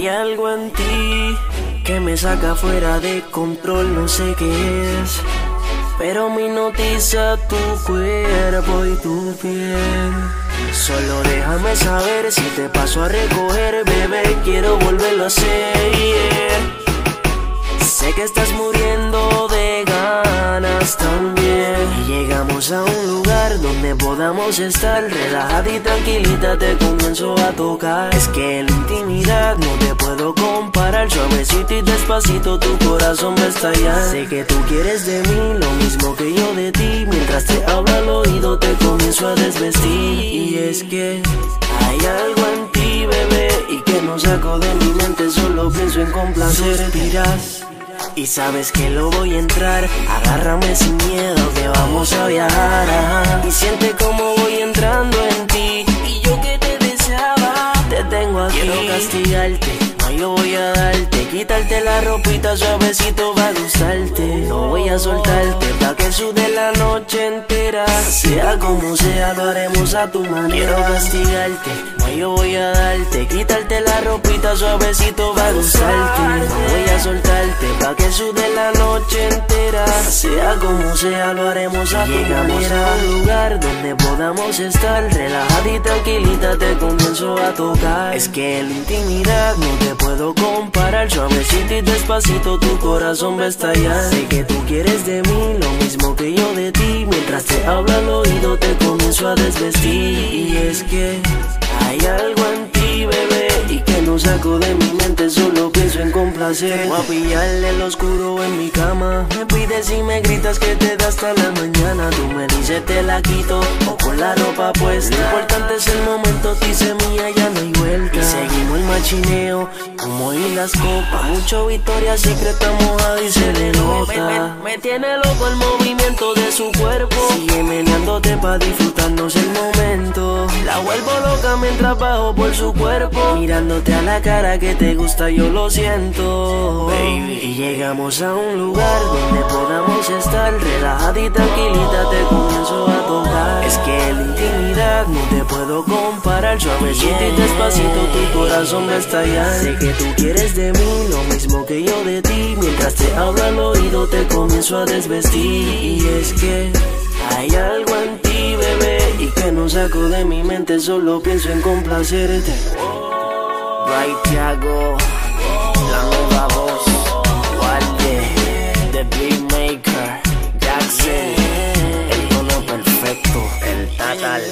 algo en ti que me saca fuera de control, no sé qué es. Pero me notiza tu cuerpo y tu piel. Solo déjame saber si te paso a recoger, bebé. Quiero volverlo a hacer. Sé que estás muriendo de ganas también. Llegamos a un podamos estar relajada y tranquilita. Te comienzo a tocar. Es que en la intimidad no te puedo comparar. Suavecito y despacito tu corazón va a. Sé que tú quieres de mí lo mismo que yo de ti. Mientras te hablo al oído te comienzo a desvestir. Y es que hay algo en ti, bebé. Y que no saco de mi mente, solo pienso en complacer. Suspiras y sabes que lo voy a entrar. Agárrame sin miedo que vamos a viajar. Y siente Quiero castigarte, no yo voy a darte. Quitarte la ropita suavecito va a gustarte. No voy a soltarte pa' que sude la noche entera. Sea como sea, lo haremos a tu manera. Quiero castigarte, no yo voy a darte. Quitarte la ropita suavecito va a gustarte. No voy a soltarte pa' que sude la noche entera. Sea como sea, lo haremos a tu manera. a un lugar donde podamos estar relajada y tranquilita. Te comienzo a tocar. Es que la intimidad no te puedo comparar. Suavecito y despacito tu corazón va a estallar. Sé que tú quieres de mí lo mismo que yo de ti. Mientras te hablo al oído te comienzo a desvestir. Y es que hay algo en ti, bebé. Y que no saco de mi mente, complacer. Voy a pillarle el oscuro en mi cama. Me pides y me gritas que te da hasta la mañana. Tú me dices te la quito o con la ropa puesta. Lo importante es el momento, dice mía, ya no hay vuelta. Y seguimos el machineo, como y las copas. Mucho victoria secreta mojada y se le nota. Me, me tiene loco el movimiento de su cuerpo. Sigue meneándote pa' disfrutarnos el momento. Mientras bajo por su cuerpo. Mirándote a la cara que te gusta, yo lo siento. Baby. Y llegamos a un lugar donde podamos estar relajada y tranquilita. Te comienzo a tocar. Es que en la intimidad no te puedo comparar. Suavecito y despacito tu corazón va a estallar. Sé que tú quieres de mí lo mismo que yo de ti. Mientras te hablo al oído te comienzo a desvestir. Y es que hay algo que no saco de mi mente, solo pienso en complacerte. Right, Thiago, la nueva voz, Walde, The Beatmaker, Jackson, el tono perfecto, el tatal.